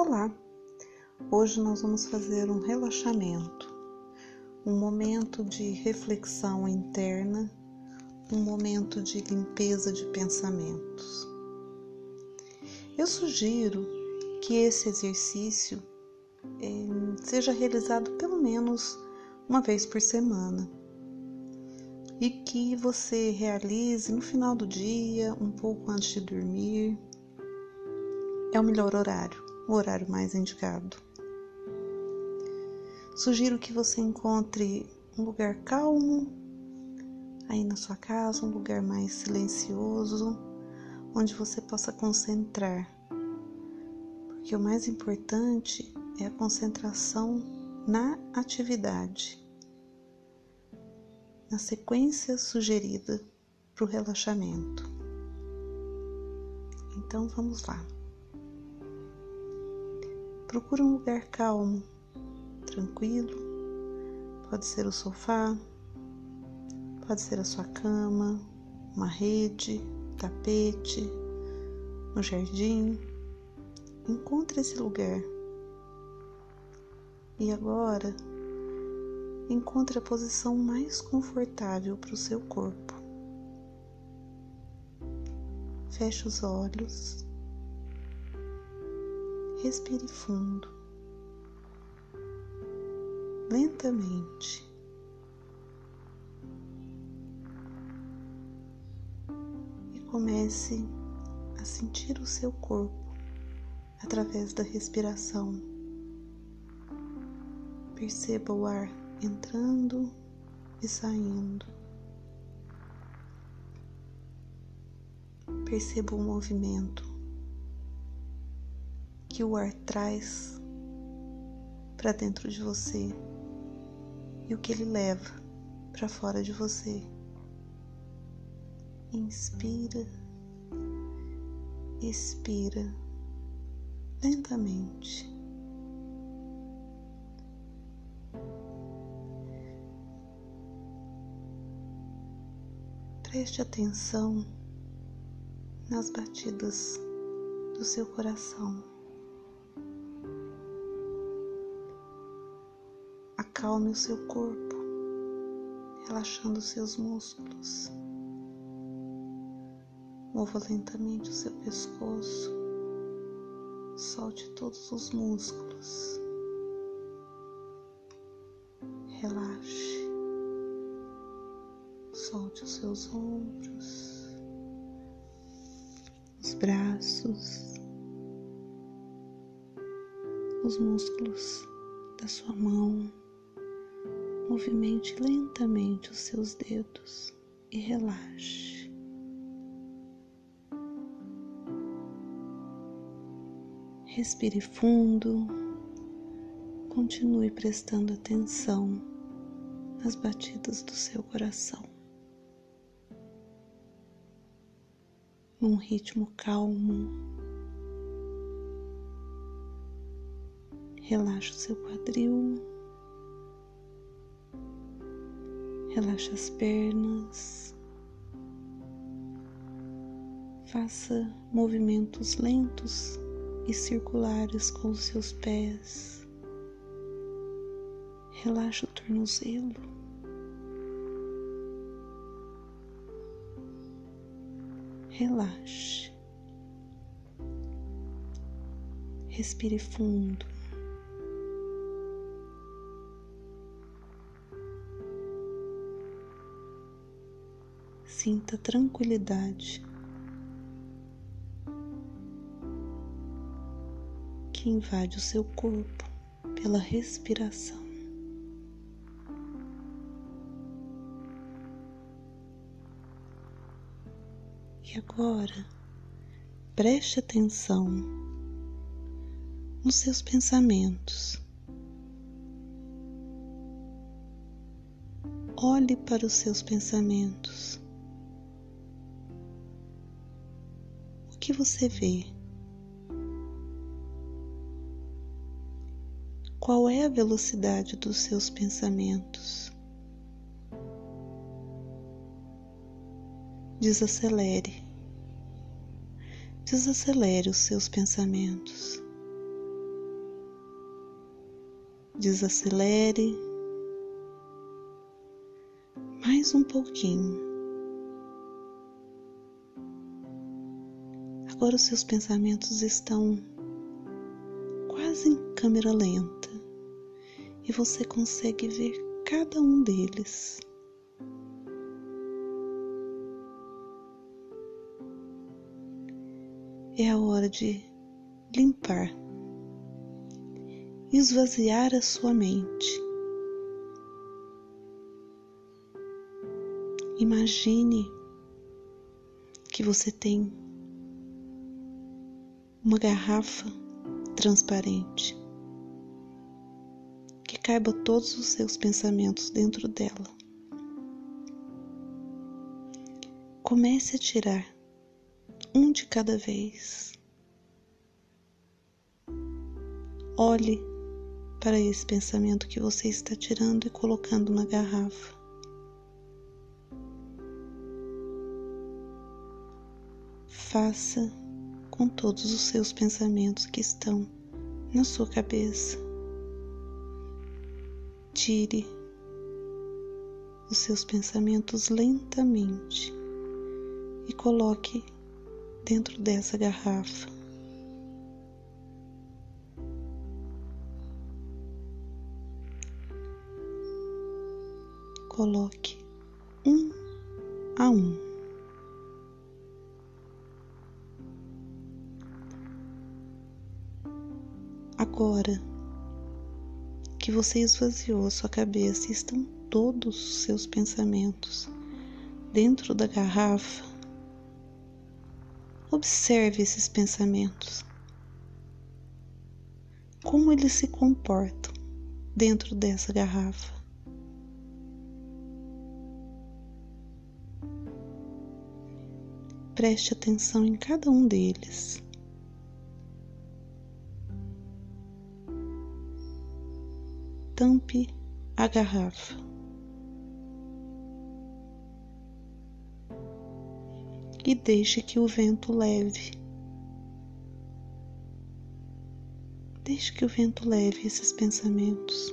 Olá! Hoje nós vamos fazer um relaxamento, um momento de reflexão interna, um momento de limpeza de pensamentos. Eu sugiro que esse exercício eh, seja realizado pelo menos uma vez por semana e que você realize no final do dia, um pouco antes de dormir. É o melhor horário o horário mais indicado. Sugiro que você encontre um lugar calmo aí na sua casa, um lugar mais silencioso, onde você possa concentrar. Porque o mais importante é a concentração na atividade, na sequência sugerida para o relaxamento. Então vamos lá. Procure um lugar calmo, tranquilo. Pode ser o sofá, pode ser a sua cama, uma rede, tapete, no jardim. Encontre esse lugar. E agora, encontre a posição mais confortável para o seu corpo. Feche os olhos Respire fundo, lentamente. E comece a sentir o seu corpo através da respiração. Perceba o ar entrando e saindo. Perceba o movimento que o ar traz para dentro de você e o que ele leva para fora de você. Inspira, expira lentamente. Preste atenção nas batidas do seu coração. Acalme o seu corpo, relaxando os seus músculos. Mova lentamente o seu pescoço. Solte todos os músculos. Relaxe. Solte os seus ombros, os braços, os músculos da sua mão. Movimente lentamente os seus dedos e relaxe. Respire fundo. Continue prestando atenção nas batidas do seu coração. Num ritmo calmo. Relaxe o seu quadril. Relaxa as pernas. Faça movimentos lentos e circulares com os seus pés. Relaxa o tornozelo. Relaxe. Respire fundo. Sinta tranquilidade que invade o seu corpo pela respiração. E agora, preste atenção nos seus pensamentos. Olhe para os seus pensamentos. Que você vê? Qual é a velocidade dos seus pensamentos? Desacelere. Desacelere os seus pensamentos. Desacelere. Mais um pouquinho. Agora os seus pensamentos estão quase em câmera lenta e você consegue ver cada um deles. É a hora de limpar, esvaziar a sua mente. Imagine que você tem uma garrafa transparente que caiba todos os seus pensamentos dentro dela. Comece a tirar um de cada vez. Olhe para esse pensamento que você está tirando e colocando na garrafa. Faça com todos os seus pensamentos que estão na sua cabeça. Tire os seus pensamentos lentamente e coloque dentro dessa garrafa. Coloque um a um. Agora que você esvaziou a sua cabeça e estão todos os seus pensamentos dentro da garrafa, Observe esses pensamentos. Como eles se comportam dentro dessa garrafa. Preste atenção em cada um deles. Tampe a garrafa. e deixe que o vento leve. Deixe que o vento leve esses pensamentos.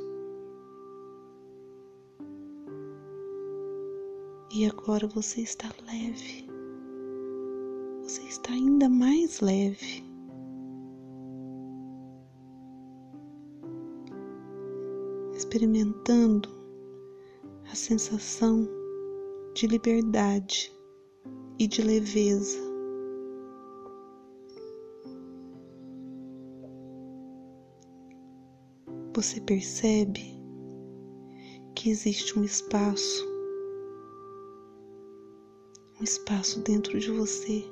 E agora você está leve. Você está ainda mais leve. Experimentando a sensação de liberdade e de leveza. Você percebe que existe um espaço, um espaço dentro de você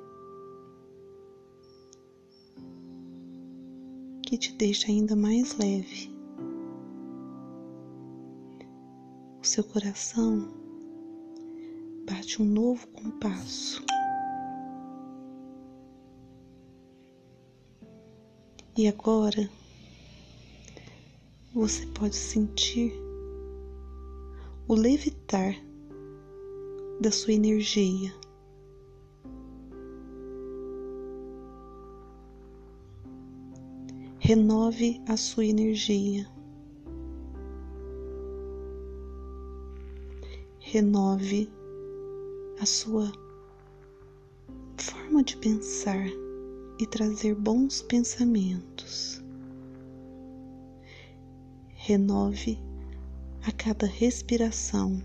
que te deixa ainda mais leve. Seu coração bate um novo compasso. E agora você pode sentir o levitar da sua energia. Renove a sua energia. Renove a sua forma de pensar e trazer bons pensamentos. Renove a cada respiração.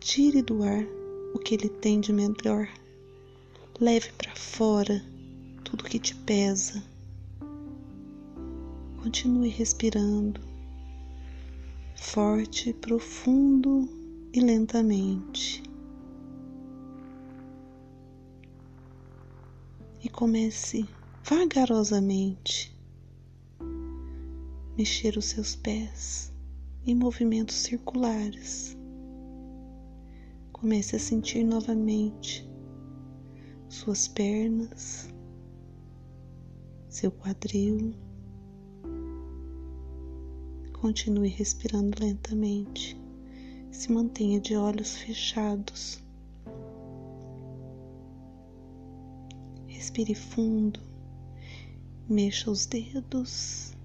Tire do ar o que ele tem de melhor. Leve para fora tudo que te pesa. Continue respirando forte, profundo e lentamente. E comece vagarosamente mexer os seus pés em movimentos circulares. Comece a sentir novamente suas pernas, seu quadril Continue respirando lentamente. Se mantenha de olhos fechados. Respire fundo Mexa os dedos,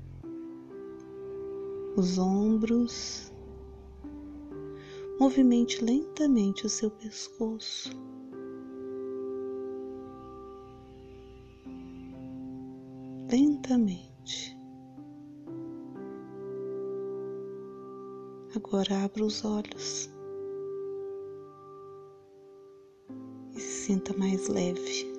os ombros, movimente lentamente o seu pescoço. Lentamente. Agora abra os olhos e se sinta mais leve.